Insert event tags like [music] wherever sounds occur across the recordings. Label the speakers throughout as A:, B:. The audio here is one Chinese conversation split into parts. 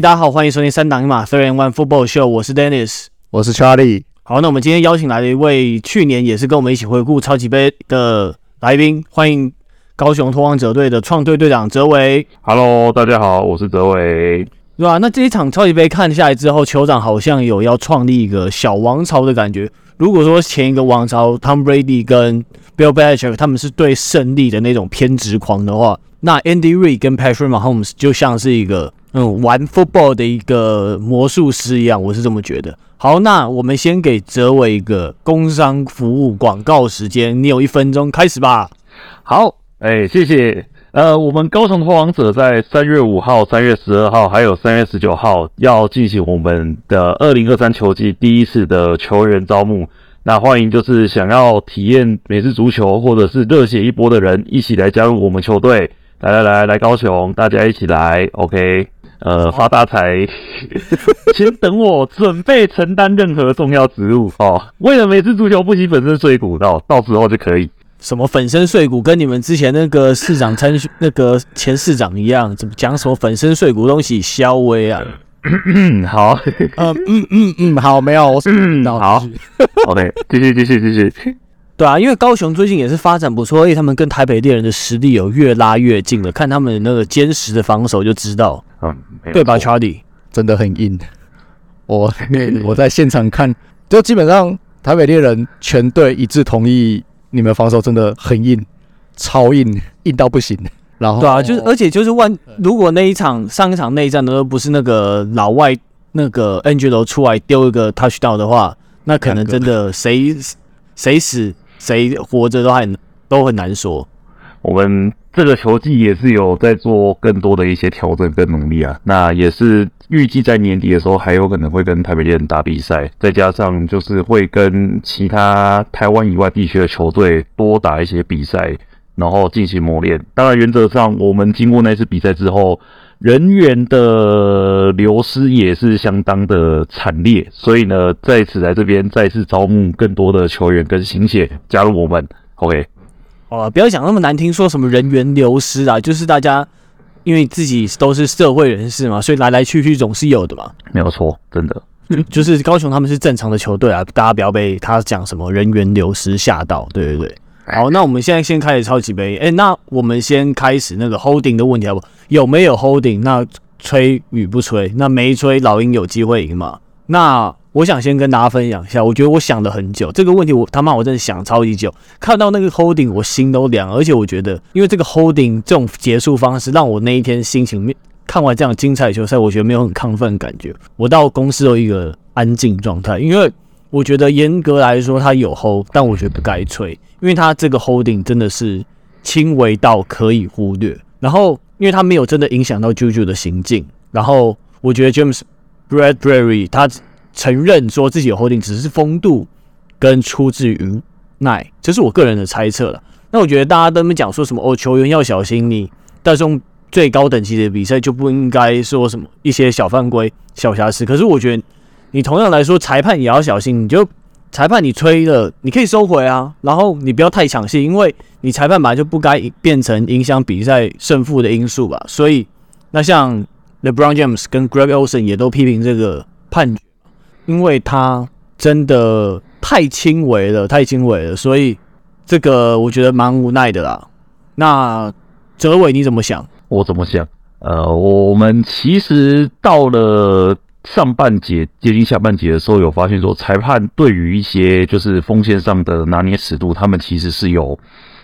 A: 大家好，欢迎收听三档一码 Three and One Football Show，我是 Dennis，
B: 我是 Charlie。
A: 好，那我们今天邀请来了一位去年也是跟我们一起回顾超级杯的来宾，欢迎高雄拓荒者队的创队队长哲维。
C: Hello，大家好，我是哲维。
A: 对吧？那这一场超级杯看下来之后，酋长好像有要创立一个小王朝的感觉。如果说前一个王朝 Tom Brady 跟 Bill Belichick 他们是对胜利的那种偏执狂的话，那 Andy Reid 跟 Patrick Mahomes 就像是一个嗯玩 football 的一个魔术师一样，我是这么觉得。好，那我们先给哲维一个工商服务广告时间，你有一分钟，开始吧。
C: 好，哎，谢谢。呃，我们高雄拓荒者在三月五号、三月十二号还有三月十九号要进行我们的二零二三球季第一次的球员招募。那欢迎就是想要体验美式足球或者是热血一波的人，一起来加入我们球队。来来来，来高雄，大家一起来，OK？呃，发大财，[laughs] 请等我准备承担任何重要职务哦。为了每次足球不惜粉身碎骨，到到时候就可以。
A: 什么粉身碎骨，跟你们之前那个市长参选那个前市长一样，怎么讲什么粉身碎骨东西消威啊？
C: 嗯，好，
A: 嗯嗯嗯嗯，好，没有，我是
C: 嗯，好，OK，继续继续继续。
A: 对啊，因为高雄最近也是发展不错，而且他们跟台北猎人的实力有越拉越近了，看他们那个坚实的防守就知道，
C: 嗯，
A: 对吧，Charlie？
B: 真的很硬。我 [laughs] 我在现场看，就基本上台北猎人全队一致同意。你们防守真的很硬，超硬，硬到不行。然后，
A: 对啊，就是而且就是万，如果那一场上一场内战的都不是那个老外那个 Angelo 出来丢一个 touchdown 的话，那可能真的谁谁死谁活着都很都很难说。
C: 我们。这个球季也是有在做更多的一些调整跟努力啊，那也是预计在年底的时候还有可能会跟台北猎人打比赛，再加上就是会跟其他台湾以外地区的球队多打一些比赛，然后进行磨练。当然，原则上我们经过那次比赛之后，人员的流失也是相当的惨烈，所以呢，在此来这边再次招募更多的球员跟新血加入我们。OK。
A: 哦，不要讲那么难听，说什么人员流失啊，就是大家因为自己都是社会人士嘛，所以来来去去总是有的嘛。
C: 没有错，真的，
A: 就 [laughs] 就是高雄他们是正常的球队啊，大家不要被他讲什么人员流失吓到。对对对，好，那我们现在先开始超级杯。哎，那我们先开始那个 holding 的问题好不好？有没有 holding？那吹与不吹？那没吹，老鹰有机会赢吗？那我想先跟大家分享一下，我觉得我想了很久这个问题，我他妈我真的想超级久，看到那个 holding 我心都凉，而且我觉得，因为这个 holding 这种结束方式，让我那一天心情面看完这样精彩球赛，我觉得没有很亢奋的感觉。我到公司有一个安静状态，因为我觉得严格来说他有 hold，但我觉得不该吹，因为他这个 holding 真的是轻微到可以忽略，然后因为他没有真的影响到 JoJo 的行径，然后我觉得 James Bradberry 他。承认说自己有 holding，只是风度跟出自于无奈，这是我个人的猜测了。那我觉得大家都没讲说什么哦，球员要小心你，但是用最高等级的比赛就不应该说什么一些小犯规、小瑕疵。可是我觉得你同样来说，裁判也要小心。你就裁判你吹了，你可以收回啊，然后你不要太抢戏，因为你裁判本来就不该变成影响比赛胜负的因素吧。所以那像 LeBron James 跟 Greg Olsen 也都批评这个判决。因为他真的太轻微了，太轻微了，所以这个我觉得蛮无奈的啦。那哲伟你怎么想？
C: 我怎么想？呃，我们其实到了上半节接近下半节的时候，有发现说，裁判对于一些就是锋线上的拿捏尺度，他们其实是有，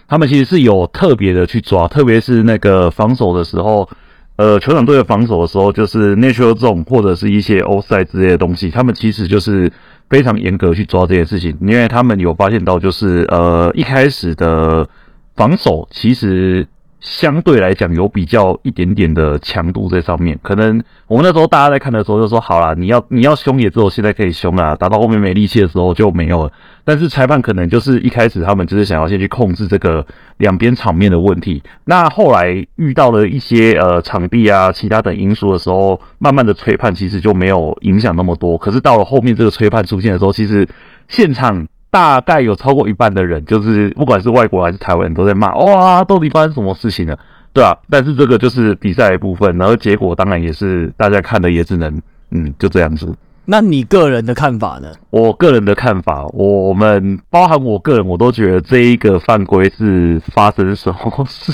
C: 他们其实是有特别的去抓，特别是那个防守的时候。呃，球场队的防守的时候，就是 neutral zone 或者是一些 offside 之类的东西，他们其实就是非常严格去抓这件事情，因为他们有发现到，就是呃一开始的防守其实。相对来讲有比较一点点的强度在上面，可能我们那时候大家在看的时候就说好啦，你要你要凶也只有现在可以凶啊，打到后面没力气的时候就没有了。但是裁判可能就是一开始他们就是想要先去控制这个两边场面的问题，那后来遇到了一些呃场地啊其他等因素的时候，慢慢的吹判其实就没有影响那么多。可是到了后面这个吹判出现的时候，其实现场。大概有超过一半的人，就是不管是外国还是台湾人都在骂，哇，到底发生什么事情了？对啊，但是这个就是比赛的部分，然后结果当然也是大家看的也只能嗯就这样子。
A: 那你个人的看法呢？
C: 我个人的看法，我们包含我个人，我都觉得这一个犯规是发生什么事？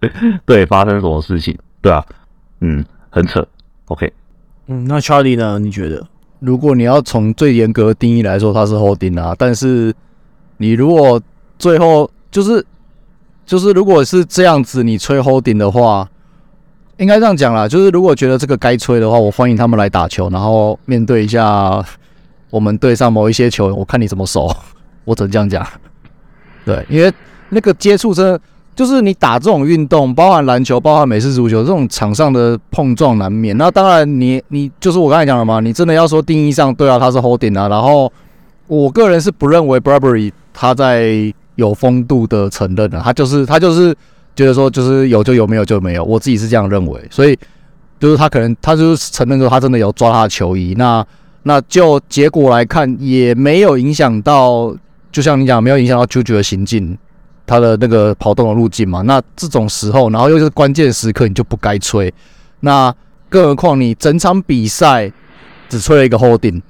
C: [laughs] 对，发生什么事情？对啊，嗯，很扯。OK，
A: 嗯，那 Charlie 呢？你觉得？
B: 如果你要从最严格的定义来说，它是 holding 啊，但是你如果最后就是就是如果是这样子，你吹 holding 的话。应该这样讲啦，就是如果觉得这个该吹的话，我欢迎他们来打球，然后面对一下我们队上某一些球，我看你怎么守。我只能这样讲。对，因为那个接触真的就是你打这种运动，包含篮球、包含美式足球这种场上的碰撞难免。那当然你，你就是我刚才讲了嘛，你真的要说定义上对啊，他是 holding 啊。然后我个人是不认为 Burberry 他在有风度的承认的，他就是他就是。觉得说就是有就有，没有就没有，我自己是这样认为，所以就是他可能他就是承认说他真的有抓他的球衣，那那就结果来看也没有影响到，就像你讲没有影响到 JoJo 的行进，他的那个跑动的路径嘛，那这种时候，然后又是关键时刻，你就不该吹，那更何况你整场比赛只吹了一个 holding。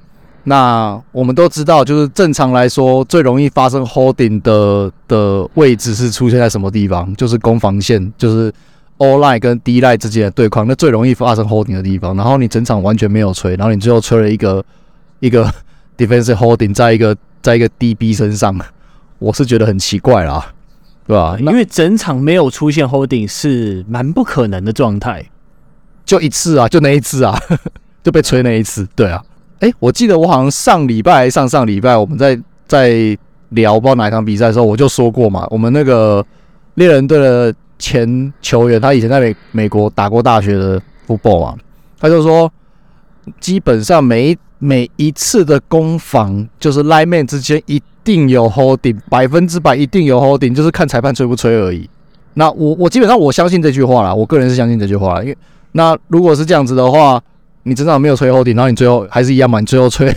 B: 那我们都知道，就是正常来说，最容易发生 holding 的的位置是出现在什么地方？就是攻防线，就是 O line 跟 D line 之间的对抗，那最容易发生 holding 的地方。然后你整场完全没有吹，然后你最后吹了一个一个 defensive holding 在一个在一个 DB 身上，我是觉得很奇怪啦，对吧？
A: 因为整场没有出现 holding 是蛮不可能的状态，
B: 就一次啊，就那一次啊，[laughs] 就被吹那一次，对啊。哎、欸，我记得我好像上礼拜还上上礼拜我们在在聊不知道哪一场比赛的时候，我就说过嘛，我们那个猎人队的前球员，他以前在美美国打过大学的 football 嘛，他就说，基本上每一每一次的攻防，就是 lineman 之间一定有 holding，百分之百一定有 holding，就是看裁判吹不吹而已。那我我基本上我相信这句话啦，我个人是相信这句话啦，因为那如果是这样子的话。你真的没有吹 holding，然后你最后还是一样嘛？你最后吹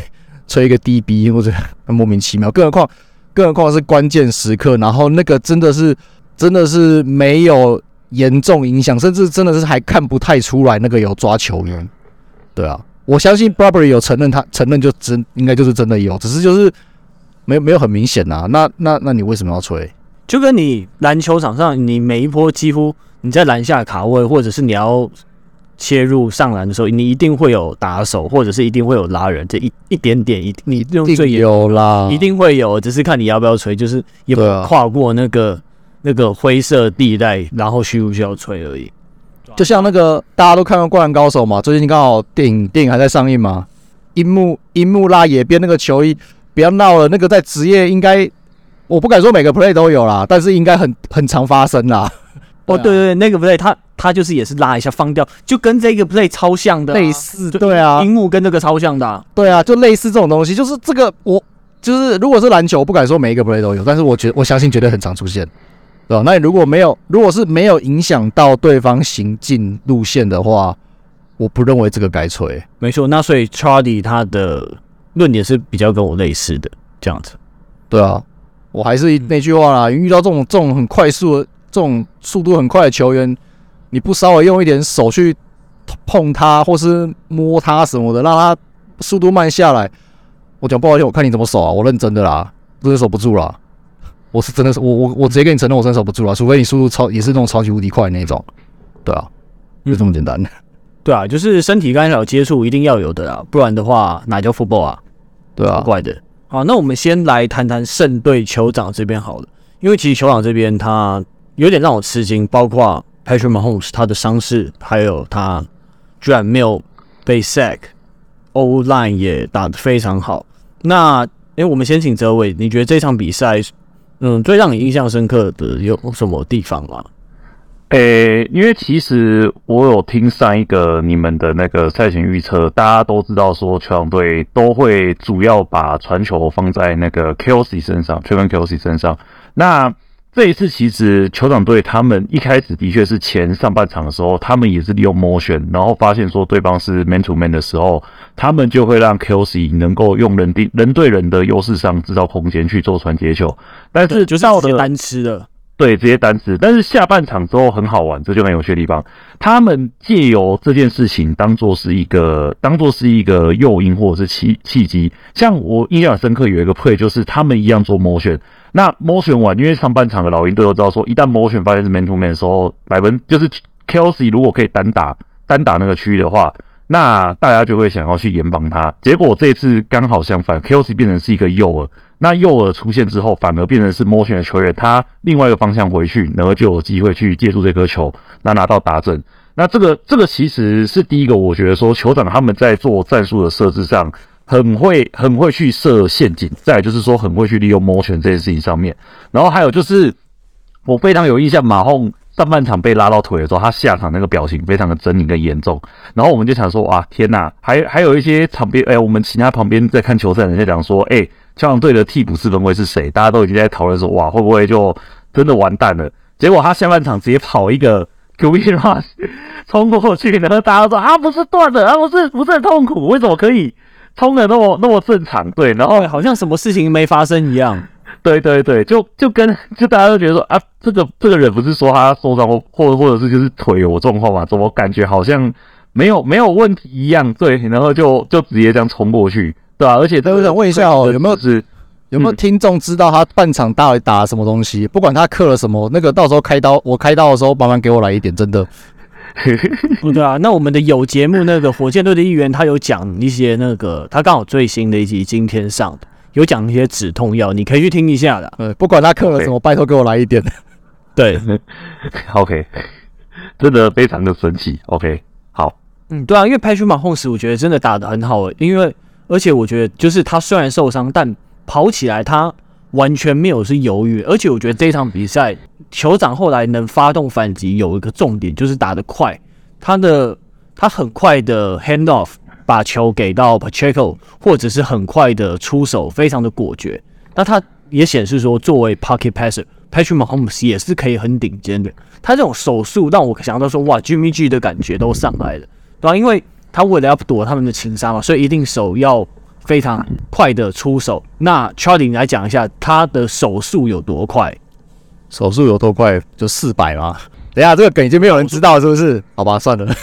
B: 吹一个 DB，或者很莫名其妙。更何况，更何况是关键时刻，然后那个真的是真的是没有严重影响，甚至真的是还看不太出来那个有抓球员。对啊，我相信 Burberry 有承认他承认就真应该就是真的有，只是就是没有没有很明显啊。那那那你为什么要吹？
A: 就跟你篮球场上，你每一波几乎你在篮下卡位，或者是你要。切入上篮的时候，你一定会有打手，或者是一定会有拉人，这一一点点，一你用最
B: 有啦，
A: 一定会有，只是看你要不要吹，就是也不跨过那个、啊、那个灰色地带，然后需不需要吹而已。
B: 就像那个大家都看过《灌篮高手》嘛，最近刚好电影电影还在上映嘛，樱木樱木拉野边那个球衣，不要闹了，那个在职业应该我不敢说每个 play 都有啦，但是应该很很常发生啦。
A: 哦，对对对，那个 play 他。他就是也是拉一下放掉，就跟这个 play 超像的，啊，
B: 类似，对啊，
A: 樱木跟这个超像的，啊，
B: 对啊，就类似这种东西，就是这个我就是如果是篮球，我不敢说每一个 play 都有，但是我觉得我相信绝对很常出现，对吧？那你如果没有，如果是没有影响到对方行进路线的话，我不认为这个该吹。
A: 没错，那所以 Charlie 他的论点是比较跟我类似的这样子，
B: 对啊，我还是那句话啦，遇到这种这种很快速的这种速度很快的球员。你不稍微用一点手去碰他，或是摸他什么的，让他速度慢下来。我讲不好听，我看你怎么守啊！我认真的啦，真的守不住啦。我是真的是我我我直接跟你承认，我真守不住啦。除非你速度超也是那种超级无敌快的那种，对啊，就这么简单。
A: 对啊，就是身体干扰接触一定要有的啊，不然的话哪叫 football 啊？
B: 对啊，
A: 怪的。好，那我们先来谈谈圣队酋长这边好了，因为其实酋长这边他有点让我吃惊，包括。Patrick Mahomes 他的伤势，还有他居然没有被 sack，O line 也打得非常好。那，哎，我们先请哲伟，你觉得这场比赛，嗯，最让你印象深刻的有什么地方吗？
C: 诶，因为其实我有听上一个你们的那个赛前预测，大家都知道说，酋长队都会主要把传球放在那个 Kelsey 身上，Travis Kelce 身上。那这一次其实酋长队他们一开始的确是前上半场的时候，他们也是利用 motion，然后发现说对方是 man to man 的时候，他们就会让 Kelsey 能够用人地人对人的优势上制造空间去做传接球。但是
A: 就是单吃的，
C: 对，这些单词。但是下半场之后很好玩，这就很有趣的地方。他们借由这件事情当做是一个，当做是一个诱因或者是契契机。像我印象很深刻有一个 play，就是他们一样做 motion。那 motion 完，因为上半场的老鹰队都知道说，一旦 motion 发现是 man to man 的时候，百分就是 Kelce 如果可以单打单打那个区域的话，那大家就会想要去严防他。结果这次刚好相反，Kelce 变成是一个诱饵。那诱饵出现之后，反而变成是摸拳的球员，他另外一个方向回去，然后就有机会去接住这颗球，那拿到达阵。那这个这个其实是第一个，我觉得说酋长他们在做战术的设置上很会很会去设陷阱，再就是说很会去利用摸拳这件事情上面。然后还有就是我非常有印象，马洪上半场被拉到腿的时候，他下场那个表情非常的狰狞跟严重。然后我们就想说，哇，天呐，还还有一些场边，哎，我们其他旁边在看球赛的人在讲说，哎。酋长队的替补四分卫是谁？大家都已经在讨论说，哇，会不会就真的完蛋了？结果他下半场直接跑一个 QB rush 冲过去，然后大家说啊，不是断了啊，不是不是很痛苦，为什么可以冲的那么那么正常？对，然后
A: 好像什么事情没发生一样。
C: 对对对，就就跟就大家都觉得说啊，这个这个人不是说他受伤或或或者是就是腿有状况嘛？怎么感觉好像没有没有问题一样？对，然后就就直接这样冲过去。对啊，而且我
B: 想问一下哦，有没有是有没有听众知道他半场到底打了什么东西？不管他刻了什么，那个到时候开刀，我开刀的时候麻烦给我来一点，真的。
A: 不 [laughs] 对啊，那我们的有节目那个火箭队的议员，他有讲一些那个，他刚好最新的一集今天上的，有讲一些止痛药，你可以去听一下的。[laughs]
B: 呃，不管他刻了什么，拜托给我来一点。
A: 对，[laughs]
C: OK，真的非常的神奇。OK，好。
A: 嗯，对啊，因为 Patrick Mahomes 我觉得真的打得很好，因为而且我觉得就是他虽然受伤，但跑起来他完全没有是犹豫，而且我觉得这场比赛酋长后来能发动反击有一个重点就是打得快，他的他很快的 hand off 把球给到 Pacheco，或者是很快的出手，非常的果决。那他也显示说，作为 pocket passer，Patrick Mahomes 也是可以很顶尖的。他这种手速让我想到说，哇，Jimmy G 的感觉都上来了。对啊，因为他为了要躲他们的情杀嘛，所以一定手要非常快的出手。那 Charlie 你来讲一下他的手速有多快？
B: 手速有多快？就四百吗？等一下这个梗已经没有人知道是不是？好吧，算了。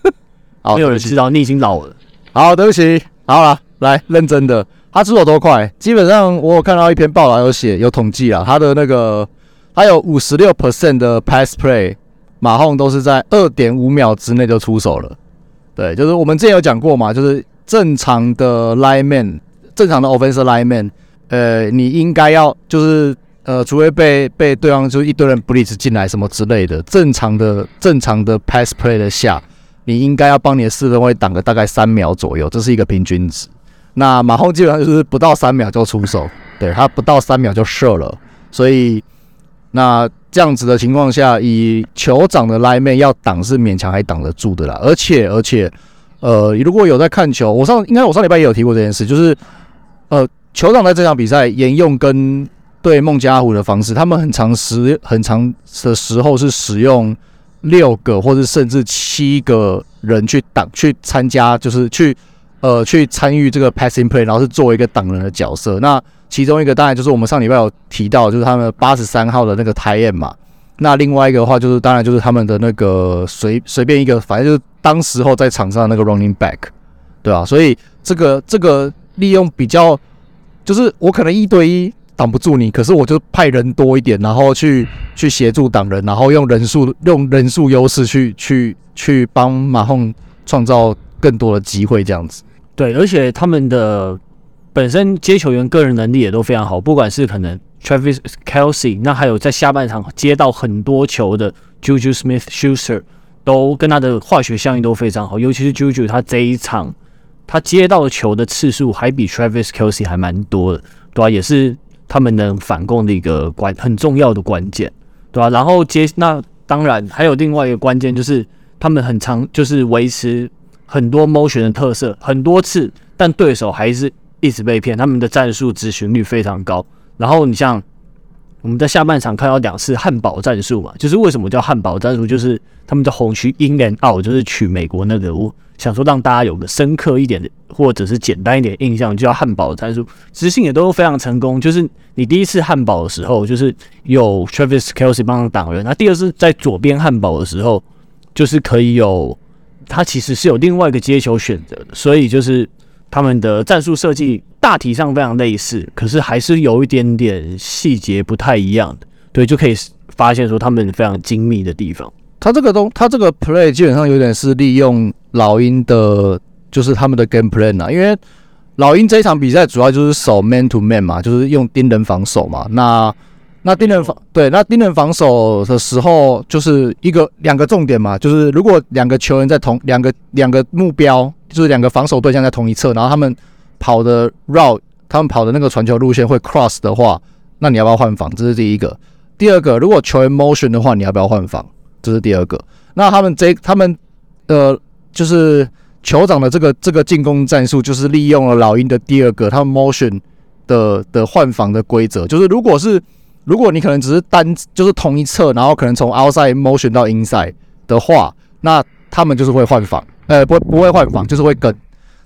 B: [laughs]
A: 好，没有人知道，你已经老了。
B: 好，对不起。好了，来认真的，他出手多快？基本上我有看到一篇报道有写有统计啊，他的那个他有五十六 percent 的 pass play，马轰都是在二点五秒之内就出手了。对，就是我们之前有讲过嘛，就是正常的 lineman，正常的 offensive lineman，呃，你应该要就是呃，除非被被对方就一堆人 blitz 进来什么之类的，正常的正常的 pass play 的下，你应该要帮你的四分卫挡个大概三秒左右，这是一个平均值。那马轰基本上就是不到三秒就出手，对，他不到三秒就射了，所以那。这样子的情况下，以酋长的 lineman 要挡是勉强还挡得住的啦。而且而且，呃，如果有在看球，我上应该我上礼拜也有提过这件事，就是呃，酋长在这场比赛沿用跟对孟加拉虎的。方式，他们很长时很长的。时候是使用六个或者甚至七个人去挡去参加，就是去呃去参与这个 passing play，然后是作为一个挡人的。角色。那其中一个当然就是我们上礼拜有提到，就是他们八十三号的那个 tie in 嘛。那另外一个的话，就是当然就是他们的那个随随便一个，反正就是当时候在场上的那个 running back，对吧？所以这个这个利用比较，就是我可能一对一挡不住你，可是我就派人多一点，然后去去协助挡人，然后用人数用人数优势去去去帮马轰创造更多的机会，这样子。
A: 对，而且他们的。本身接球员个人能力也都非常好，不管是可能 Travis Kelsey，那还有在下半场接到很多球的 Juju Smith-Schuster，都跟他的化学效应都非常好。尤其是 Juju，他这一场他接到球的次数还比 Travis Kelsey 还蛮多的，对吧、也是他们能反攻的一个关很重要的关键，对吧、然后接那当然还有另外一个关键就是他们很常就是维持很多 motion 的特色很多次，但对手还是。一直被骗，他们的战术执行率非常高。然后你像我们在下半场看到两次汉堡战术嘛，就是为什么叫汉堡战术？就是他们的红区 in and out，就是取美国那个，我想说让大家有个深刻一点的或者是简单一点印象，就叫汉堡战术。执行也都非常成功，就是你第一次汉堡的时候，就是有 Travis Kelce 帮他挡人，那第二次在左边汉堡的时候，就是可以有他其实是有另外一个接球选择的，所以就是他们的战术设计大体上非常类似，可是还是有一点点细节不太一样的，对，就可以发现说他们非常精密的地方。
B: 他这个东，他这个 play 基本上有点是利用老鹰的，就是他们的 game plan 啊，因为。老鹰这一场比赛主要就是守 man to man 嘛，就是用盯人防守嘛。那那盯人防对，那盯人防守的时候，就是一个两个重点嘛，就是如果两个球员在同两个两个目标，就是两个防守对象在同一侧，然后他们跑的 route，他们跑的那个传球路线会 cross 的话，那你要不要换防？这是第一个。第二个，如果球员 motion 的话，你要不要换防？这是第二个。那他们这他们呃，就是。酋长的这个这个进攻战术就是利用了老鹰的第二个他们 motion 的的换防的规则，就是如果是如果你可能只是单就是同一侧，然后可能从 outside motion 到 inside 的话，那他们就是会换防，呃，不不会换防，就是会跟。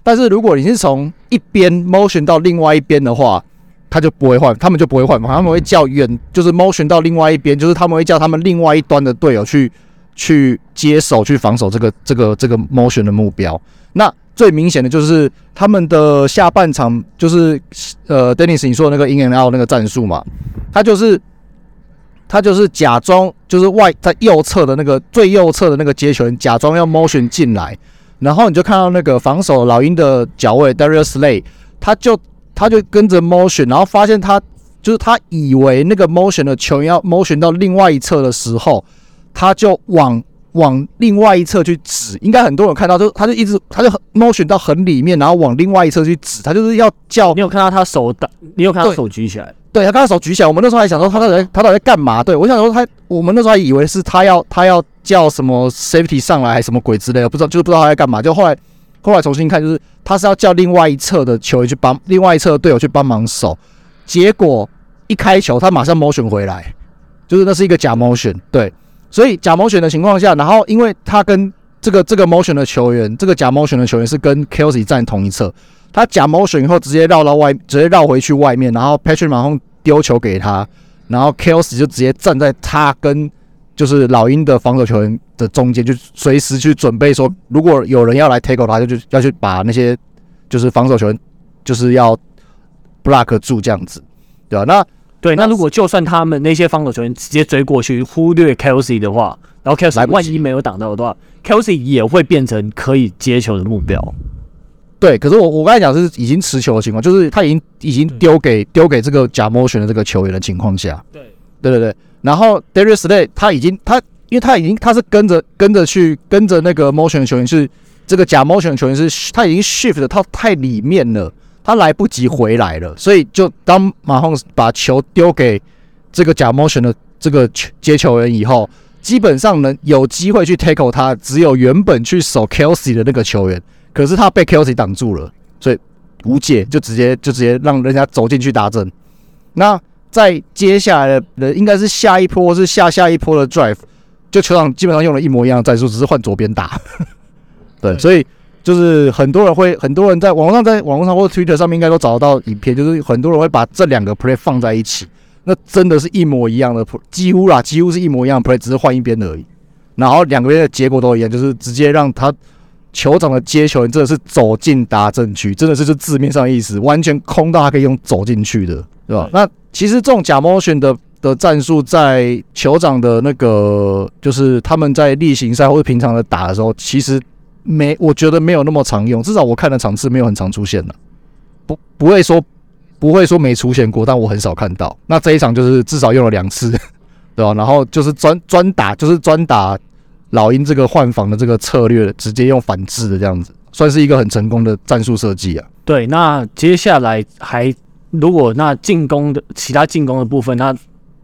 B: 但是如果你是从一边 motion 到另外一边的话，他就不会换，他们就不会换防，他们会叫远，就是 motion 到另外一边，就是他们会叫他们另外一端的队友去。去接手去防守这个这个这个 motion 的目标。那最明显的就是他们的下半场，就是呃，Dennis 你说的那个 in and out 那个战术嘛，他就是他就是假装就是外在右侧的那个最右侧的那个接球人，假装要 motion 进来，然后你就看到那个防守老鹰的脚位 Darius Slay，他就他就跟着 motion，然后发现他就是他以为那个 motion 的球员要 motion 到另外一侧的时候。他就往往另外一侧去指，应该很多人看到，就他就一直他就 motion 到很里面，然后往另外一侧去指，他就是要叫。
A: 你有看到他手打？你有看到手举起来？
B: 对，他刚才手举起来。我们那时候还想说他到底他到底在干嘛？对，我想说他，我们那时候还以为是他要他要叫什么 safety 上来还是什么鬼之类的，不知道就是不知道他在干嘛。就后来后来重新看，就是他是要叫另外一侧的球员去帮另外一侧的队友去帮忙守，结果一开球他马上 motion 回来，就是那是一个假 motion，对。所以假 motion 的情况下，然后因为他跟这个这个 motion 的球员，这个假 motion 的球员是跟 Kelsey 站同一侧，他假 motion 以后直接绕到外，直接绕回去外面，然后 Patrick 马上丢球给他，然后 Kelsey 就直接站在他跟就是老鹰的防守球员的中间，就随时去准备说，如果有人要来 tackle 他，就就要去把那些就是防守球员就是要 block 住这样子，对吧？那
A: 对，那如果就算他们那些防守球员直接追过去，忽略 Kelsey 的话，然后 Kelsey 万一没有挡到的话，Kelsey 也会变成可以接球的目标。
B: 对，可是我我刚才讲是已经持球的情况，就是他已经已经丢给丢给这个假 motion 的这个球员的情况下。对，对对对。然后 Darius Slay 他已经他，因为他已经他是跟着跟着去跟着那个 motion 的球员是这个假 motion 的球员是他已经 shift 到太里面了。他来不及回来了，所以就当马洪把球丢给这个假 motion 的这个接球员以后，基本上能有机会去 tackle 他，只有原本去守 Kelsey 的那个球员，可是他被 Kelsey 挡住了，所以无解，就直接就直接让人家走进去打阵。那在接下来的应该是下一波是下下一波的 drive，就球场基本上用了一模一样的战术，只是换左边打。对，所以。就是很多人会，很多人在网络上，在网络上或者 Twitter 上面应该都找得到影片，就是很多人会把这两个 play 放在一起，那真的是一模一样的 play，几乎啦，几乎是一模一样的 play，只是换一边而已。然后两个边的结果都一样，就是直接让他酋长的接球人真的是走进达阵区，真的是就字面上的意思，完全空到他可以用走进去的，对吧？那其实这种假 motion 的的战术，在酋长的那个，就是他们在例行赛或者平常的打的时候，其实。没，我觉得没有那么常用，至少我看的场次没有很常出现了，不不会说不会说没出现过，但我很少看到。那这一场就是至少用了两次，[laughs] 对吧？然后就是专专打，就是专打老鹰这个换防的这个策略，直接用反制的这样子，算是一个很成功的战术设计啊。
A: 对，那接下来还如果那进攻的其他进攻的部分，那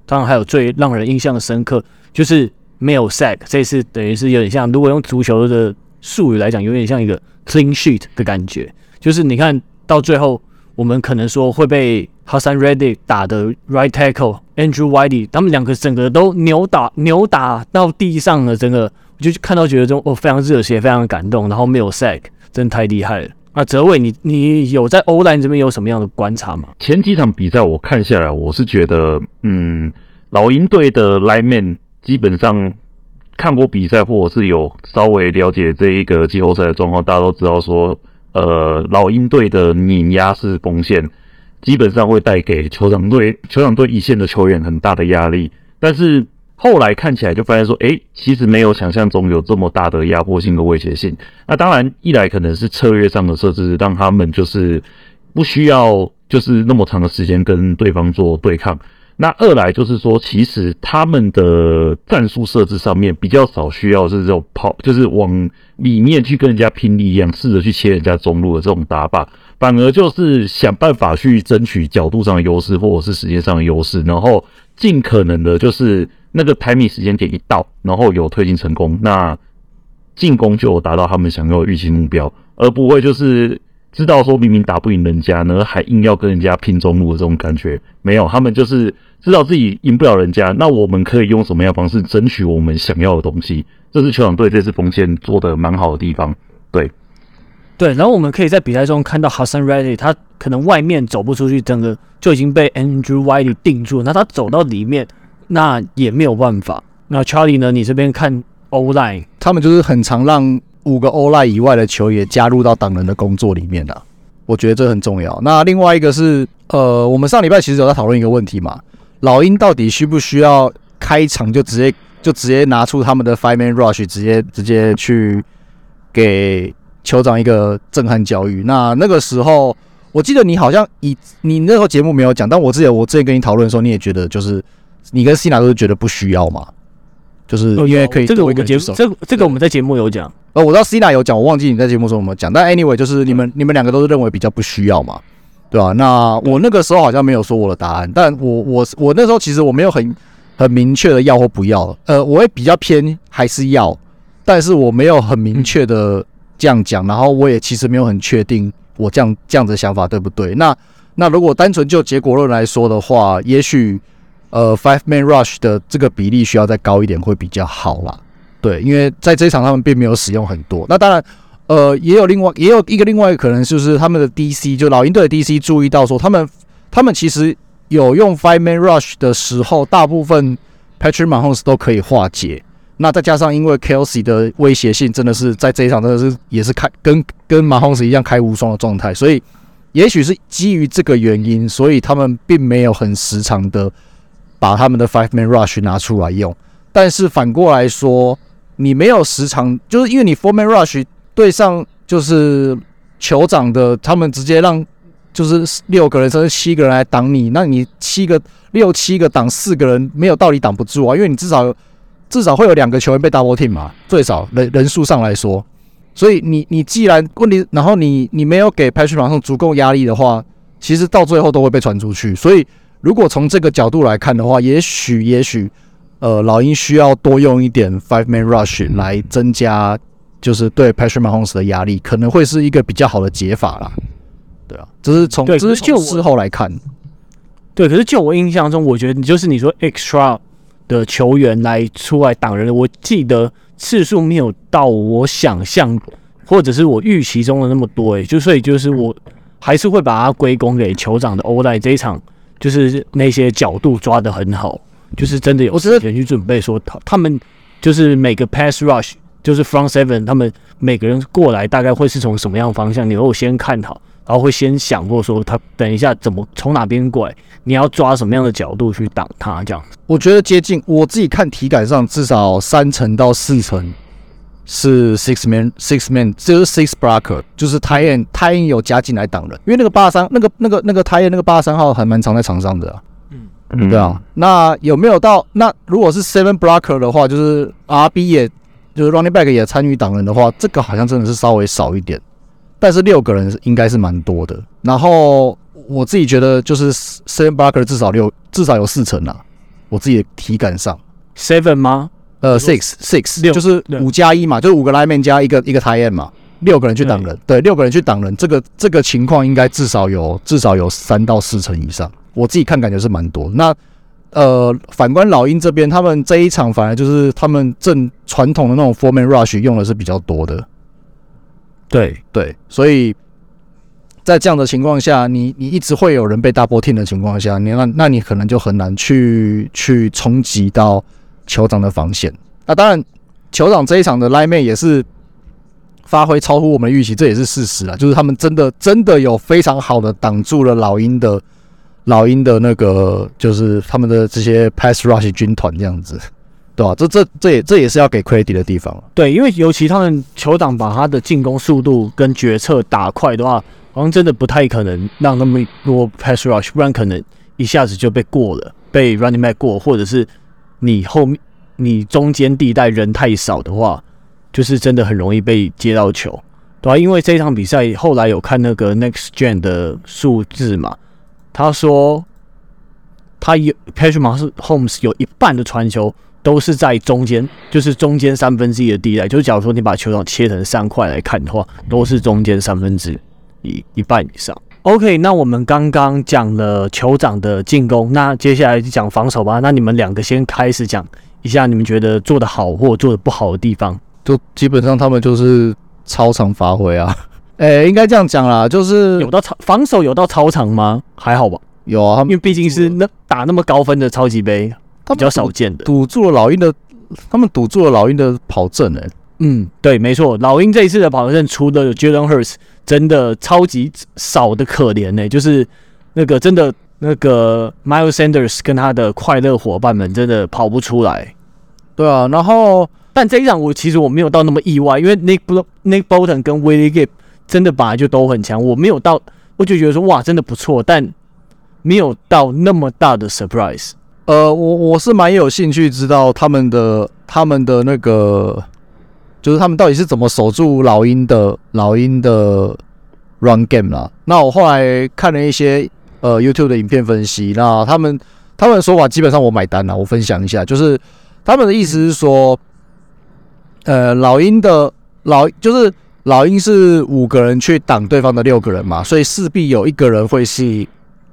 A: 当然还有最让人印象深刻就是没有 sack，这次等于是有点像，如果用足球的。术语来讲，有点像一个 clean sheet 的感觉，就是你看到最后，我们可能说会被 Hassan Reddy 打的 right tackle Andrew Whitey，他们两个整个都扭打扭打到地上了，整个我就看到觉得这种哦非常热血，非常感动，然后没有 sack，真的太厉害了。那泽伟，你你有在欧兰这边有什么样的观察吗？
C: 前几场比赛我看下来，我是觉得，嗯，老鹰队的 lineman 基本上看过比赛或者是有稍微了解这一个季后赛的状况，大家都知道说，呃，老鹰队的碾压式锋线基本上会带给酋长队酋长队一线的球员很大的压力，但是。后来看起来就发现说，诶，其实没有想象中有这么大的压迫性和威胁性。那当然，一来可能是策略上的设置，让他们就是不需要就是那么长的时间跟对方做对抗。那二来就是说，其实他们的战术设置上面比较少需要是这种跑，就是往里面去跟人家拼力一样，试着去切人家中路的这种打法，反而就是想办法去争取角度上的优势，或者是时间上的优势，然后尽可能的就是。那个排米时间点一到，然后有推进成功，那进攻就达到他们想要的预期目标，而不会就是知道说明明打不赢人家呢，还硬要跟人家拼中路的这种感觉。没有，他们就是知道自己赢不了人家，那我们可以用什么样的方式争取我们想要的东西？这是球场队这次锋线做的蛮好的地方。对，
A: 对，然后我们可以在比赛中看到 Hassan Reddick，他可能外面走不出去，整个就已经被 Andrew Wylie 定住，那他走到里面。那也没有办法。那 Charlie 呢？你这边看 O-line，
B: 他们就是很常让五个 O-line 以外的球员加入到党人的工作里面的。我觉得这很重要。那另外一个是，呃，我们上礼拜其实有在讨论一个问题嘛，老鹰到底需不需要开场就直接就直接拿出他们的 Five Man Rush，直接直接去给酋长一个震撼教育？那那个时候，我记得你好像以你那时候节目没有讲，但我之前我之前跟你讨论的时候，你也觉得就是。你跟西娜都是觉得不需要嘛？就是因为可以
A: 这个我们节目这这个我们在节目有讲。
B: 呃，我知道西娜有讲，我忘记你在节目中有没有讲。但 anyway，就是你们你们两个都是认为比较不需要嘛，对吧？那我那个时候好像没有说我的答案，但我我我那时候其实我没有很很明确的要或不要。呃，我会比较偏还是要，但是我没有很明确的这样讲。然后我也其实没有很确定我这样这样子的想法对不对？那那如果单纯就结果论来说的话，也许。呃，Five Man Rush 的这个比例需要再高一点会比较好啦。对，因为在这一场他们并没有使用很多。那当然，呃，也有另外也有一个另外一个可能，就是他们的 DC 就老鹰队的 DC 注意到说，他们他们其实有用 Five Man Rush 的时候，大部分 Patrick Mahomes 都可以化解。那再加上因为 Kelsey 的威胁性真的是在这一场真的是也是开跟跟 Mahomes 一样开无双的状态，所以也许是基于这个原因，所以他们并没有很时常的。把他们的 Five Man Rush 拿出来用，但是反过来说，你没有时常，就是因为你 Four Man Rush 对上就是酋长的，他们直接让就是六个人甚至七个人来挡你，那你七个六七个挡四个人没有道理挡不住啊，因为你至少至少会有两个球员被 Double Team 嘛，最少人人数上来说，所以你你既然问题，然后你你没有给 Patrick Mahomes 足够压力的话，其实到最后都会被传出去，所以。如果从这个角度来看的话，也许也许，呃，老鹰需要多用一点 five man rush 来增加，就是对 Patrick Mahomes 的压力，可能会是一个比较好的解法啦。对啊，这是从这是就事后来看。
A: 对，可是就我印象中，我觉得就是你说 extra 的球员来出来挡人，我记得次数没有到我想象或者是我预期中的那么多。诶，就所以就是我还是会把它归功给酋长的 O-line 这一场。就是那些角度抓得很好，就是真的有时间去准备。说他他们就是每个 pass rush，就是 front seven，他们每个人过来大概会是从什么样方向？你如果先看好，然后会先想过说他等一下怎么从哪边过来，你要抓什么样的角度去挡他？这样
B: 我觉得接近我自己看体感上至少三层到四层。是 six man six man，就是 six blocker，就是 tight end 有加进来挡人，因为那个八三那个那个那个 end 那个八三号还蛮常在场上的，啊，嗯，对啊。那有没有到那如果是 seven blocker 的话，就是 RB 也就是 running back 也参与挡人的话，这个好像真的是稍微少一点，但是六个人应该是蛮多的。然后我自己觉得就是 seven blocker 至少六至少有四成啊，我自己的体感上
A: seven 吗？
B: 呃，six six 六就是五加一嘛，就是五个 lineman 加一个一个 tight end 嘛，六个人去挡人，对，六个人去挡人，这个这个情况应该至少有至少有三到四成以上，我自己看感觉是蛮多。那呃，反观老鹰这边，他们这一场反而就是他们正传统的那种 four man rush 用的是比较多的，
A: 对
B: 对，所以在这样的情况下，你你一直会有人被 double team 的情况下，你那那你可能就很难去去冲击到酋长的防线。那当然，酋长这一场的 lineman 也是发挥超乎我们的预期，这也是事实啊。就是他们真的真的有非常好的挡住了老鹰的老鹰的那个，就是他们的这些 pass rush 军团这样子。对吧、这这这也这也是要给 credit 的地方。
A: 对，因为尤其他们酋长把他的进攻速度跟决策打快的话，好像真的不太可能让那么多 pass rush，不然可能一下子就被过了，被 running back 过，或者是你后面你中间地带人太少的话，就是真的很容易被接到球，对、啊？因为这一场比赛后来有看那个 Next Gen 的数字嘛，他说他有 Patrick Mahomes 有一半的传球。都是在中间，就是中间三分之一的地带。就是假如说你把球场切成三块来看的话，都是中间三分之一一半以上。OK，那我们刚刚讲了酋长的进攻，那接下来就讲防守吧。那你们两个先开始讲一下你们觉得做的好或做的不好的地方。
B: 就基本上他们就是超常发挥啊。诶、欸，应该这样讲啦，就是
A: 有到超防守有到超长吗？还好吧。
B: 有啊，他们
A: 因为毕竟是那打那么高分的超级杯。比较少见的，
B: 堵住了老鹰的，他们堵住了老鹰的跑阵诶。
A: 嗯，对，没错，老鹰这一次的跑阵除了 Jalen Hurts 真的超级少的可怜呢，就是那个真的那个 Miles Sanders 跟他的快乐伙伴们真的跑不出来。
B: 对啊，然后
A: 但这一场我其实我没有到那么意外，因为 Nick Bol- Nick Bolton 跟 Willie Gay 真的本来就都很强，我没有到，我就觉得说哇，真的不错，但没有到那么大的 surprise。
B: 呃，我我是蛮有兴趣知道他们的他们的那个，就是他们到底是怎么守住老鹰的老鹰的 run game 啦。那我后来看了一些呃 YouTube 的影片分析，那他们他们的说法基本上我买单了。我分享一下，就是他们的意思是说，呃，老鹰的老就是老鹰是五个人去挡对方的六个人嘛，所以势必有一个人会是。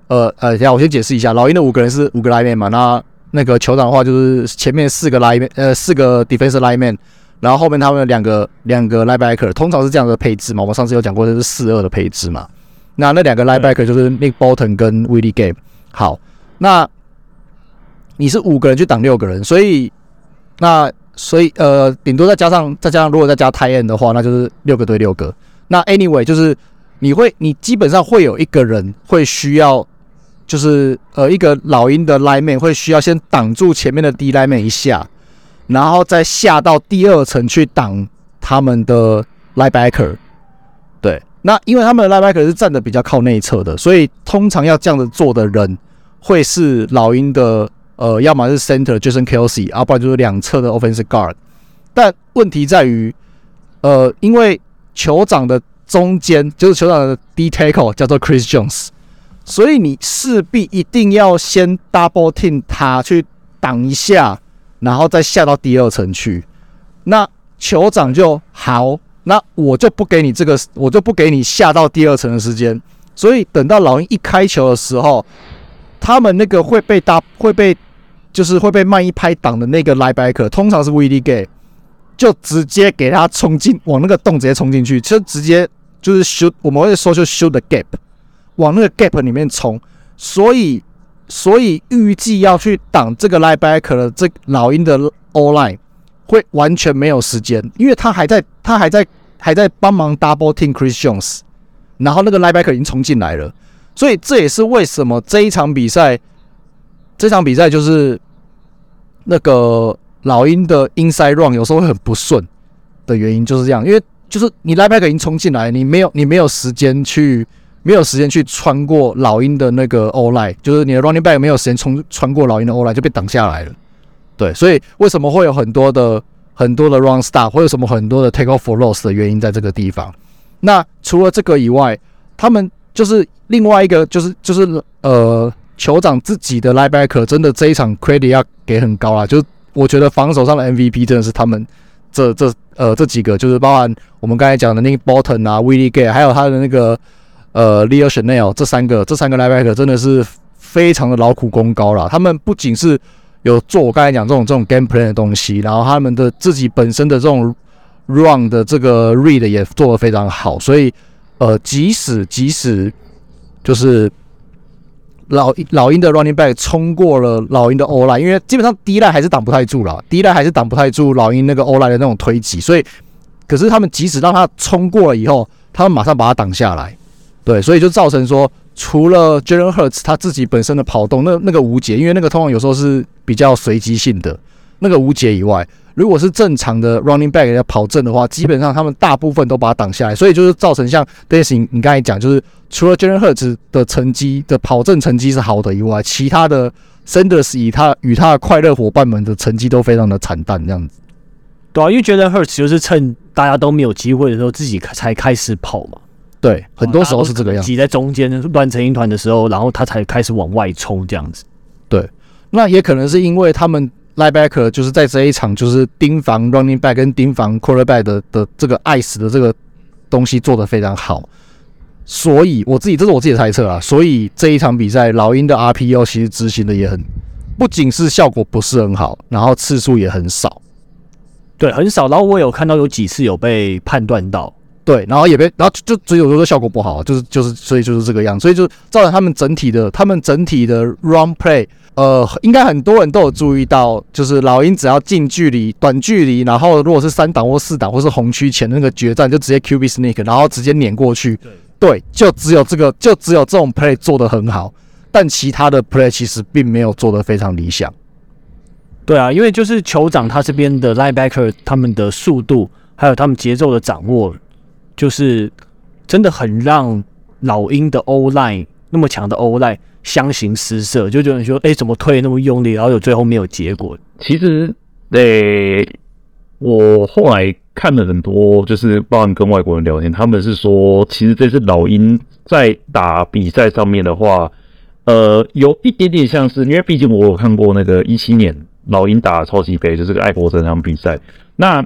B: 呃呃，等下我先解释一下，老鹰的五个人是五个 lineman 嘛，那那个酋长的话就是前面四个 lineman，呃，四个 defensive lineman，然后后面他们两个两个 linebacker，通常是这样的配置嘛。我们上次有讲过，这是四二的配置嘛。那那两个 linebacker 就是 Nick Bolton 跟 Willie Game，。好，那你是五个人去挡六个人，所以那所以呃，顶多再加上再加上，如果再加 tight end 的话，那就是六个对六个。那 anyway 就是你会你基本上会有一个人会需要。就是呃，一个老鹰的 lineman 会需要先挡住前面的 D lineman 一下，然后再下到第二层去挡他们的 linebacker。对，那因为他们的 linebacker 是站的比较靠内侧的，所以通常要这样子做的人会是老鹰的呃，要么是 center Jason Kelce，要不然就是两侧的 offensive guard。但问题在于，呃，因为酋长的中间就是酋长的 detackle 叫做 Chris Jones。所以你势必一定要先 double team 他去挡一下，然后再下到第二层去。那酋长就好，那我就不给你这个，我就不给你下到第二层的时间。所以等到老鹰一开球的时候，他们那个会被搭，会被就是会被慢一拍挡的那个 lie backer，通常是 Willie Gay，就直接给他冲进往那个洞直接冲进去，就直接就是 shoot，我们会说就 shoot the gap。往那个 gap 里面冲，所以所以预计要去挡这个 lie backer 的这老鹰的 O line 会完全没有时间，因为他还在他还在还在帮忙 double team Chris Jones，然后那个 lie backer 已经冲进来了，所以这也是为什么这一场比赛这场比赛就是那个老鹰的 inside run 有时候会很不顺的原因就是这样，因为就是你 lineback 已经冲进来，你没有你没有时间去。没有时间去穿过老鹰的那个 O line，就是你的 running back 没有时间冲穿过老鹰的 O line 就被挡下来了。对，所以为什么会有很多的很多的 run stop，会有什么很多的 take off for loss 的原因在这个地方。那除了这个以外，他们就是另外一个就是就是呃酋长自己的 linebacker 真的这一场 credit 要给很高啦，就我觉得防守上的 MVP 真的是他们这这呃这几个，就是包含我们刚才讲的那个 Bolton 啊，Willie Gay，还有他的那个。呃，Leo Chenal 这三个这三个 linebacker 真的是非常的劳苦功高了。他们不仅是有做我刚才讲这种这种 game plan 的东西，然后他们的自己本身的这种 run 的这个 read 也做得非常好。所以呃，即使即使就是老老鹰的 running back 冲过了老鹰的 O line，因为基本上 D line 还是挡不太住了，D line 还是挡不太住老鹰那个 O line 的那种推挤，所以可是他们即使让他冲过了以后，他们马上把他挡下来，对，所以就造成说，除了 Jalen Hurts 他自己本身的跑动那那个无解，因为那个通常有时候是比较随机性的那个无解以外。如果是正常的 running back 要跑正的话，基本上他们大部分都把它挡下来，所以就是造成像 Daisy 你刚才讲，就是除了 Jalen Hurts 的成绩的跑正成绩是好的以外，其他的 Sanders 以他与他的快乐伙伴们的成绩都非常的惨淡，这样子。
A: 对啊，因为 Jalen Hurts 就是趁大家都没有机会的时候，自己才开始跑嘛。
B: 对，很多时候是这个样子，
A: 挤在中间乱成一团的时候，然后他才开始往外冲这样子。
B: 对，那也可能是因为他们。Linebacker 就是在这一场，就是盯防 running back 跟盯防 quarterback 的的这个爱死的这个东西做得非常好，所以我自己这是我自己的猜测啊。所以这一场比赛，老鹰的 RPO 其实执行的也很，不仅是效果不是很好，然后次数也很少，
A: 对，很少。然后我有看到有几次有被判断到，
B: 对，然后也被，然后就只有说效果不好，就是就是，所以就是这个样，所以就造成他们整体的，他们整体的 run play。呃，应该很多人都有注意到，就是老鹰只要近距离、短距离，然后如果是三档或四档或是红区前的那个决战，就直接 QB sneak，然后直接碾过去。对，对，就只有这个，就只有这种 play 做得很好，但其他的 play 其实并没有做得非常理想。
A: 对啊，因为就是酋长他这边的 linebacker 他们的速度还有他们节奏的掌握，就是真的很让老鹰的 O line 那么强的 O line。相形失色，就觉得说，哎、怎么推那么用力，然后有最后没有结果。
C: 其实，诶、欸，我后来看了很多，就是包含跟外国人聊天，他们是说，其实这次老鹰在打比赛上面的话，呃，有一点点像是，因为毕竟我有看过那个一七年老鹰打超级杯，就是个爱国者那场比赛，那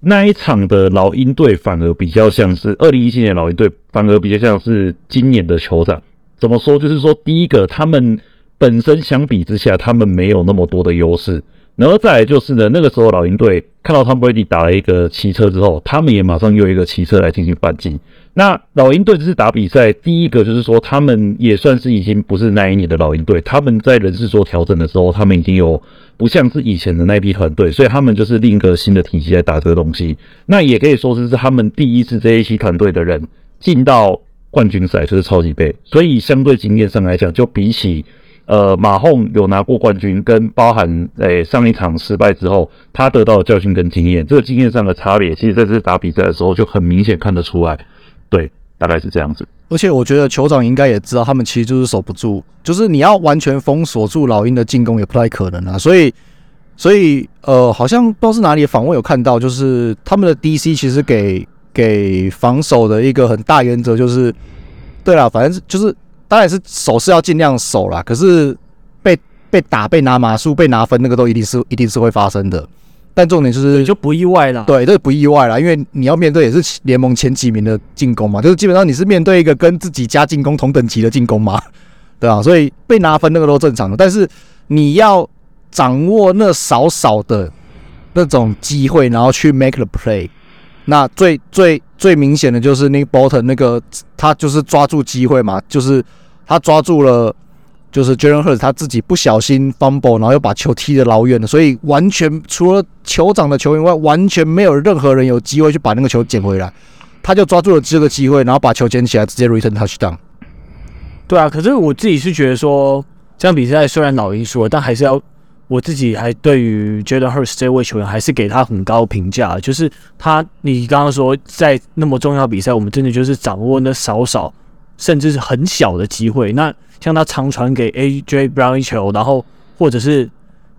C: 那一场的老鹰队反而比较像是二零一七年老鹰队，反而比较像是今年的酋长。怎么说？就是说，第一个，他们本身相比之下，他们没有那么多的优势。然后再来就是呢，那个时候老鹰队看到 Tom Brady 打了一个骑车之后，他们也马上用一个骑车来进行反击。那老鹰队这次打比赛，第一个就是说，他们也算是已经不是那一年的老鹰队，他们在人事做调整的时候，他们已经有不像是以前的那批团队，所以他们就是另一个新的体系来打这个东西。那也可以说是是他们第一次这一期团队的人进到。冠军赛就是超级杯，所以相对经验上来讲，就比起呃马洪有拿过冠军，跟包含诶、上一场失败之后，他得到的教训跟经验，这个经验上的差别，其实在这打比赛的时候就很明显看得出来。对，大概是这样子。
B: 而且我觉得酋长应该也知道，他们其实就是守不住，就是你要完全封锁住老鹰的进攻也不太可能啊。所以，所以呃，好像不知道是哪里的访问有看到，就是他们的 DC 其实给。给防守的一个很大原则就是，对啦，反正就是当然是守是要尽量守啦，可是被被打、被拿码数、被拿分，那个都一定是一定是会发生的。但重点就是
A: 就不意外了，
B: 对，这不意外啦，因为你要面对也是联盟前几名的进攻嘛，就是基本上你是面对一个跟自己家进攻同等级的进攻嘛，[laughs] 对啊，所以被拿分那个都正常的，但是你要掌握那少少的那种机会，然后去 make the play。那最最最明显的就是那个 Bolton 那个，他就是抓住机会嘛，就是他抓住了，就是 Jalen Hurts 他自己不小心 fumble，然后又把球踢得老远了，所以完全除了酋长的球员外，完全没有任何人有机会去把那个球捡回来，他就抓住了这个机会，然后把球捡起来，直接 return touchdown。
A: 对啊，可是我自己是觉得说，这场比赛虽然老鹰输了，但还是要。我自己还对于 Jalen Hurts 这位球员还是给他很高评价，就是他，你刚刚说在那么重要比赛，我们真的就是掌握那少少，甚至是很小的机会。那像他长传给 AJ Brown 一球，然后或者是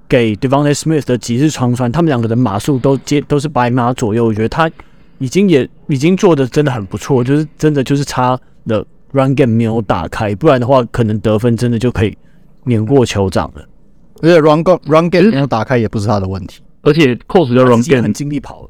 A: 给 Devin Smith 的几次长传，他们两个的码数都接都是百码左右，我觉得他已经也已经做的真的很不错，就是真的就是差的 Run Game 没有打开，不然的话可能得分真的就可以碾过酋长了。
B: 而且 run go run game 要打开也不是他的问题，
C: 而且扣除掉 run game
A: 很尽力跑的，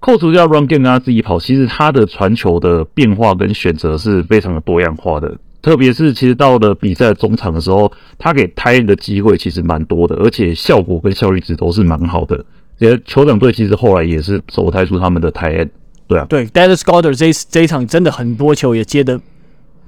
C: 扣除掉 run game 让他自己跑，其实他的传球的变化跟选择是非常的多样化的。特别是其实到了比赛中场的时候，他给 tight end 的机会其实蛮多的，而且效果跟效率值都是蛮好的。其实酋长队其实后来也是首胎出他们的 tight end。对啊，
A: 对，Dallas Goedert 这一这一场真的很多球也接的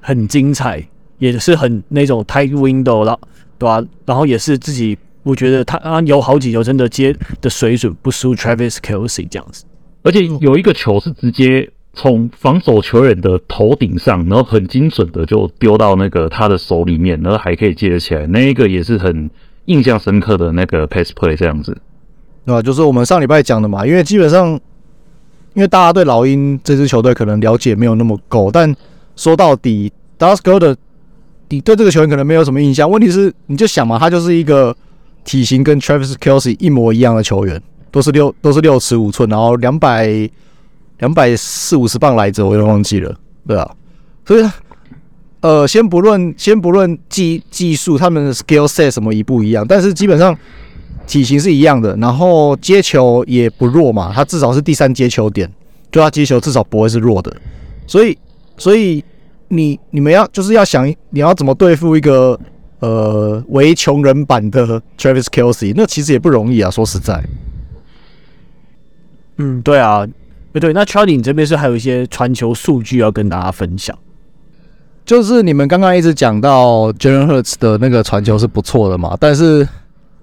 A: 很精彩，也是很那种 tight window 了，对吧、啊？然后也是自己，我觉得他啊有好几球真的接的水准不输 Travis Kelsey 这样子，
C: 而且有一个球是直接从防守球员的头顶上，然后很精准的就丢到那个他的手里面，然后还可以接得起来，那一个也是很印象深刻的那个 pass play 这样子，
B: 对吧？就是我们上礼拜讲的嘛，因为基本上。因为大家对老鹰这支球队可能了解没有那么够，但说到底，Dallas Goedert，你对这个球员可能没有什么印象。问题是，你就想嘛，他就是一个体型跟 Travis Kelce 一模一样的球员，都是六都是六尺五寸，然后两百两百四五十磅来着，我有点忘记了，对啊。所以，呃，先不论先不论技技术，他们的 skill set 什么一不一样，但是基本上。体型是一样的，然后接球也不弱嘛，他至少是第三接球点，就他接球至少不会是弱的，所以，所以你你们要就是要想你要怎么对付一个呃为穷人版的 Travis Kelsey，那其实也不容易啊，说实在。
A: 嗯，对啊，对对，那 Charlie 你这边是还有一些传球数据要跟大家分享，
B: 就是你们刚刚一直讲到 Jalen Hurts 的那个传球是不错的嘛，但是。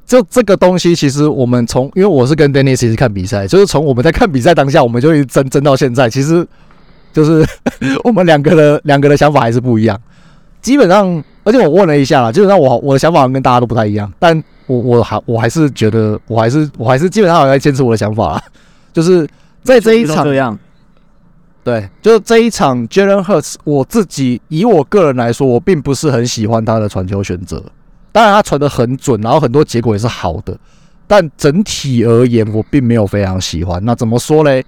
B: 就这个东西，其实我们从，因为我是跟 Dennis 一起看比赛，就是从我们在看比赛当下，我们就一直争争到现在。其实，就是 [laughs] 我们两个的两个的想法还是不一样。基本上，而且我问了一下啦，基本上我我的想法跟大家都不太一样。但我我还我还是觉得，我还是我还是基本上还在坚持我的想法啦。[laughs] 就是在这一场，
A: 这样，
B: 对，就是这一场 Jalen Hurts，我自己以我个人来说，我并不是很喜欢他的传球选择。当然，他传的很准，然后很多结果也是好的，但整体而言，我并没有非常喜欢。那怎么说嘞？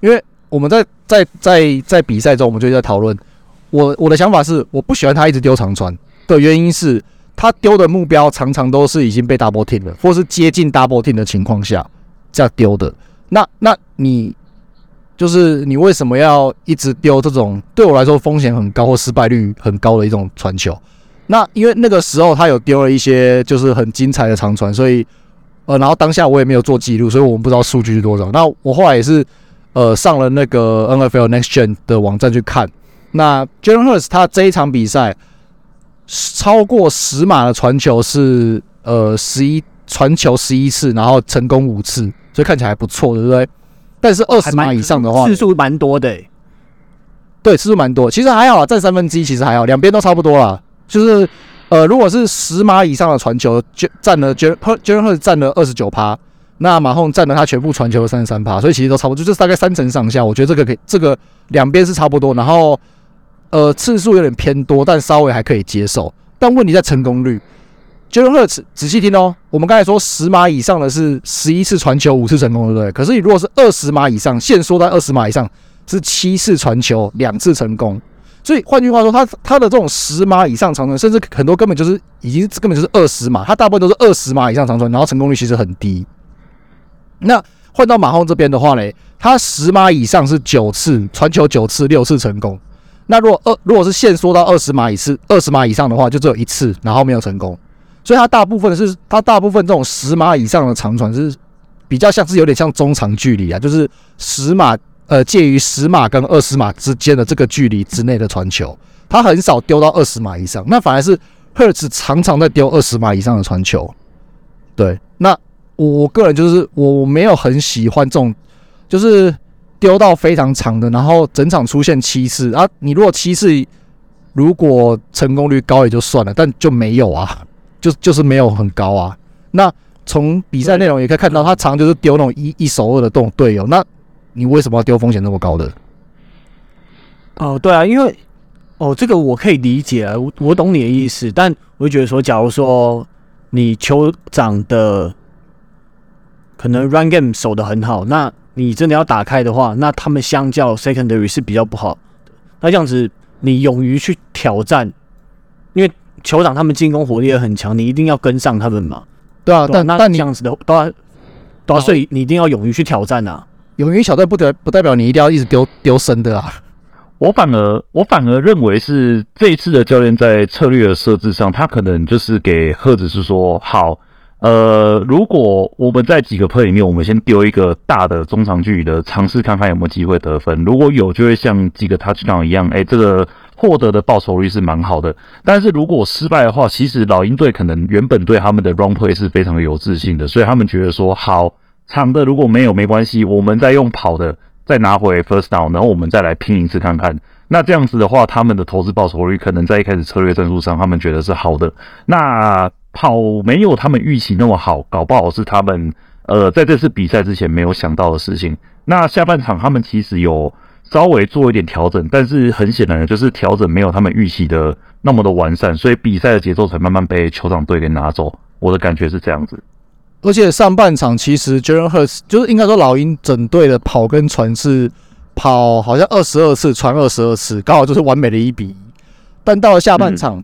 B: 因为我们在在在在比赛中，我们就在讨论。我我的想法是，我不喜欢他一直丢长传的原因是，他丢的目标常常都是已经被 double team 了，或是接近 double team 的情况下这样丢的。那那你就是你为什么要一直丢这种对我来说风险很高或失败率很高的一种传球？那因为那个时候他有丢了一些就是很精彩的长传，所以呃，然后当下我也没有做记录，所以我们不知道数据是多少。那我后来也是呃上了那个 NFL Next Gen 的网站去看，那 Jalen Hurts 他这一场比赛超过十码的传球是呃十一传球十一次，然后成功五次，所以看起来还不错，对不对？但是二十码以上的话，
A: 次数蛮多的，欸，
B: 对，次数蛮多，其实还好啊，占三分之一其实还好，两边都差不多啦。就是，呃，如果是十码以上的传球，就占了 Jalen Hurts 占了二十九趴，那马洪占了他全部传球的三十三趴，所以其实都差不多，就是大概三成上下。我觉得这个可以，这个两边是差不多，然后呃次数有点偏多，但稍微还可以接受。但问题在成功率，Jalen Hurts 仔细听哦，我们刚才说十码以上的是十一次传球五次成功，对不对？可是你如果是二十码以上，限缩在二十码以上是七次传球两次成功。所以换句话说，他他的这种十码以上长传，甚至很多根本就是已经根本就是二十码，他大部分都是二十码以上长传，然后成功率其实很低。那换到马洪这边的话呢，他十码以上是九次传球九次六次成功。那如果二如果是限缩到二十码以次二十码以上的话，就只有一次，然后没有成功。所以他大部分是他大部分这种十码以上的长传是比较像是有点像中长距离啊，就是十码。呃，介于十码跟二十码之间的这个距离之内的传球，他很少丢到二十码以上。那反而是 Hurts 常常在丢二十码以上的传球。对，那我我个人就是我我没有很喜欢这种，就是丢到非常长的，然后整场出现七次啊。你如果七次如果成功率高也就算了，但就没有啊，就就是没有很高啊。那从比赛内容也可以看到，他常就是丢那种一一手二的这种队友，那。你为什么要丢风险那么高的？
A: 哦，对啊，因为哦，这个我可以理解啊，我我懂你的意思，但我就觉得说，假如说你酋长的可能 run game 守得很好，那你真的要打开的话，那他们相较 secondary 是比较不好的。那这样子，你勇于去挑战，因为酋长他们进攻火力也很强，你一定要跟上他们嘛。
B: 对啊，但
A: 那
B: 但你
A: 这样子的都要都要，所以你一定要勇于去挑战啊。
B: 勇于挑战不得不代表你一定要一直丢丢深的啊！
C: 我反而我反而认为是这一次的教练在策略的设置上，他可能就是给赫子是说好，呃，如果我们在几个 play 里面，我们先丢一个大的中长距离的尝试看看有没有机会得分，如果有，就会像几个 touchdown 一样，哎，这个获得的报酬率是蛮好的。但是如果失败的话，其实老鹰队可能原本对他们的 run play 是非常有自信的，所以他们觉得说，好，长的如果没有没关系，我们再用跑的再拿回 first down，然后我们再来拼一次看看。那这样子的话，他们的投资报酬率可能在一开始策略战术上，他们觉得是好的。那跑没有他们预期那么好，搞不好是他们呃在这次比赛之前没有想到的事情。那下半场他们其实有稍微做一点调整，但是很显然的就是调整没有他们预期的那么的完善，所以比赛的节奏才慢慢被酋长队给拿走。我的感觉是这样子。
B: 而且上半场其实 Jalen Hurts 就是应该说老鹰整队的跑跟传是跑好像二十二次传二十二次，刚好就是完美的一比一。但到了下半场。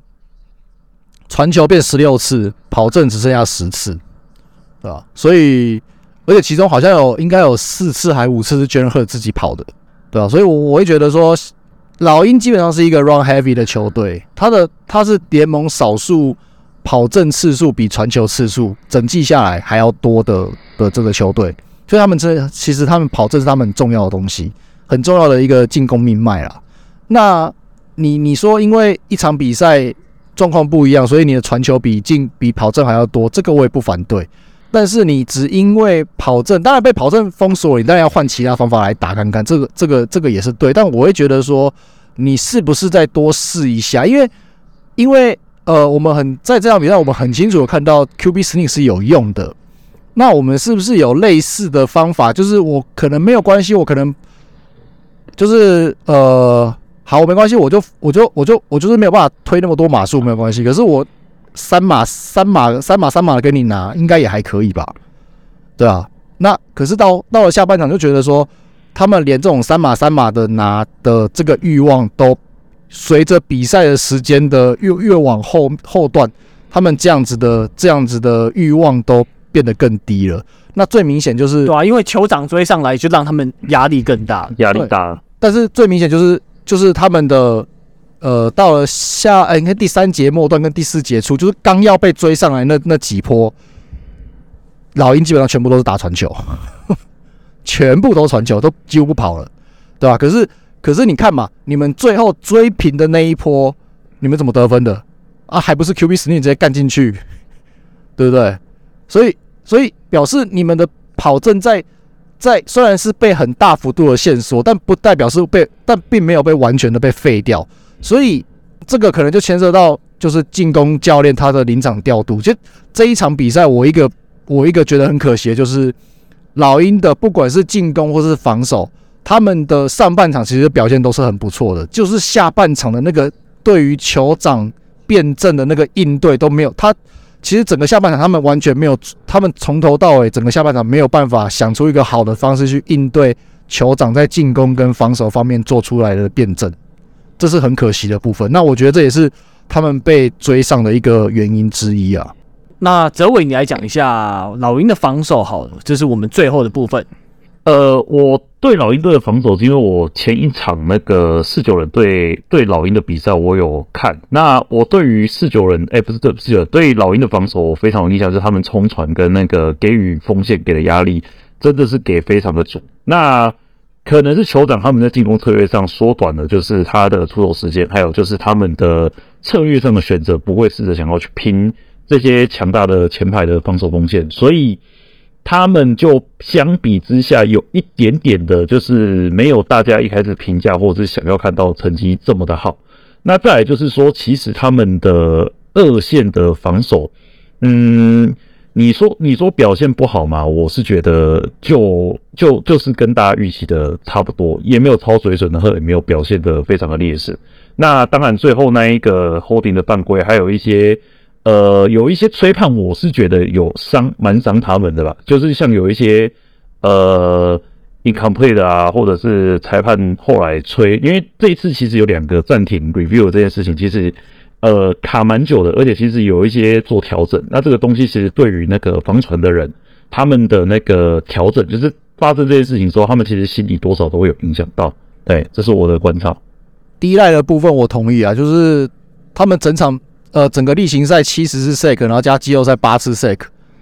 B: 传球变十六次，跑阵只剩下十次，对吧？所以，而且其中好像有应该有四次还五次是 Jalen Hurts 自己跑的，对吧？所以，我我会觉得说，老鹰基本上是一个 run heavy 的球队，他的他是联盟少数跑阵次数比传球次数整季下来还要多的的这个球队，所以他们这其实他们跑阵是他们很重要的东西，很重要的一个进攻命脉啦。那你你说，因为一场比赛。状况不一样，所以你的传球比进比跑阵还要多，这个我也不反对。但是你只因为跑阵，当然被跑阵封锁，你当然要换其他方法来打看看，这个这个这个也是对。但我会觉得说，你是不是再多试一下？因为因为呃，我们很在这场比赛，我们很清楚的看到 QB sneak 是有用的。那我们是不是有类似的方法？就是我可能没有关系，我可能就是呃。好，我没关系，我就我就我就我就是没有办法推那么多码数，没有关系。可是我三码三码三码三码的给你拿，应该也还可以吧？对啊。那可是到到了下半场，就觉得说他们连这种三码三码的拿的这个欲望，都随着比赛的时间的越越往后后段，他们这样子的这样子的欲望都变得更低了。那最明显就是
A: 对啊，因为酋长追上来，就让他们压力更大，
C: 压力大。
B: 但是最明显就是。就是他们的，呃，到了下，哎，你看第三节末段跟第四节初，就是刚要被追上来那那几波，老鹰基本上全部都是打传球，[laughs] 全部都传球，都几乎不跑了，对吧？可是，可是你看嘛，你们最后追平的那一波，你们怎么得分的啊？还不是 QB 史密直接干进去，对不对？所以，所以表示你们的跑阵在。在虽然是被很大幅度的限缩，但不代表是被，但并没有被完全的被废掉。所以这个可能就牵涉到就是进攻教练他的临场调度。就这一场比赛，我一个我一个觉得很可惜的就是老鹰的不管是进攻或是防守，他们的上半场其实表现都是很不错的，就是下半场的那个对于酋长变阵的那个应对都没有他。其实整个下半场，他们完全没有，他们从头到尾整个下半场没有办法想出一个好的方式去应对酋长在进攻跟防守方面做出来的辩证，这是很可惜的部分。那我觉得这也是他们被追上的一个原因之一啊。
A: 那哲伟，你来讲一下老鹰的防守好，这是我们最后的部分。
C: 呃，我对老鹰队的防守，是因为我前一场那个四九人对对老鹰的比赛，我有看。那我对于四九人，哎、不是对四九，对老鹰的防守，我非常有印象，就是他们冲传跟那个给予锋线给的压力，真的是给非常的准。那可能是酋长他们在进攻策略上缩短了，就是他的出手时间，还有就是他们的策略上的选择，不会试着想要去拼这些强大的前排的防守锋线，所以。他们就相比之下有一点点的，就是没有大家一开始评价或者是想要看到成绩这么的好。那再来就是说，其实他们的二线的防守，嗯，你说你说表现不好嘛？我是觉得就就就是跟大家预期的差不多，也没有超水准的，或也没有表现的非常的劣势。那当然，最后那一个 holding 的犯规，还有一些。呃，有一些吹判，我是觉得有伤，蛮伤他们的吧。就是像有一些呃 incomplete 啊，或者是裁判后来吹，因为这一次其实有两个暂停 review 这件事情，其实呃卡蛮久的，而且其实有一些做调整。那这个东西其实对于那个防传的人，他们的那个调整，就是发生这件事情之后，他们其实心里多少都会有影响到。对，这是我的观察。
B: 依赖的部分我同意啊，就是他们整场。呃，整个例行赛七十次 sack，然后加季后赛八次 sack，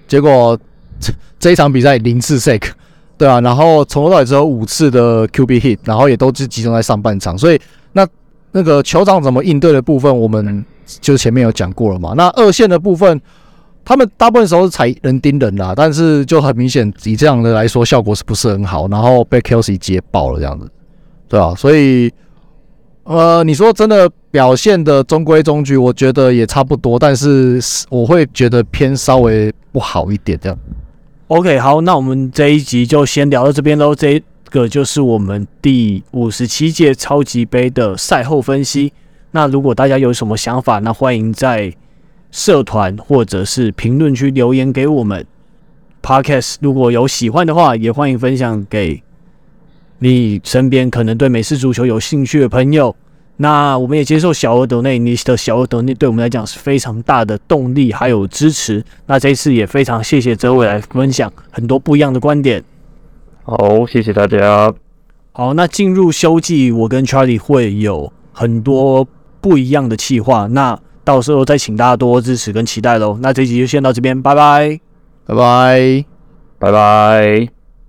B: 结果这这一场比赛零次 sack，对啊，然后从头到尾只有五次的 QB hit，然后也都是集中在上半场，所以那那个酋长怎么应对的部分，我们就前面有讲过了嘛。那二线的部分，他们大部分时候是踩人盯人啦，但是就很明显以这样的来说，效果是不是很好？然后被 Kelsey 接爆了这样子，对啊，所以。呃，你说真的表现的中规中矩，我觉得也差不多，但是我会觉得偏稍微不好一点这样。
A: OK，好，那我们这一集就先聊到这边喽。这个就是我们第五十七届超级杯的赛后分析。那如果大家有什么想法，那欢迎在社团或者是评论区留言给我们。Podcast 如果有喜欢的话，也欢迎分享给。你身边可能对美式足球有兴趣的朋友，那我们也接受小额抖内，你的小额抖内对我们来讲是非常大的动力还有支持。那这一次也非常谢谢哲伟来分享很多不一样的观点。
C: 好，谢谢大家。
A: 好，那进入休季，我跟 Charlie 会有很多不一样的企划，那到时候再请大家多多支持跟期待喽。那这一集就先到这边，拜拜，
B: 拜拜，
C: 拜拜。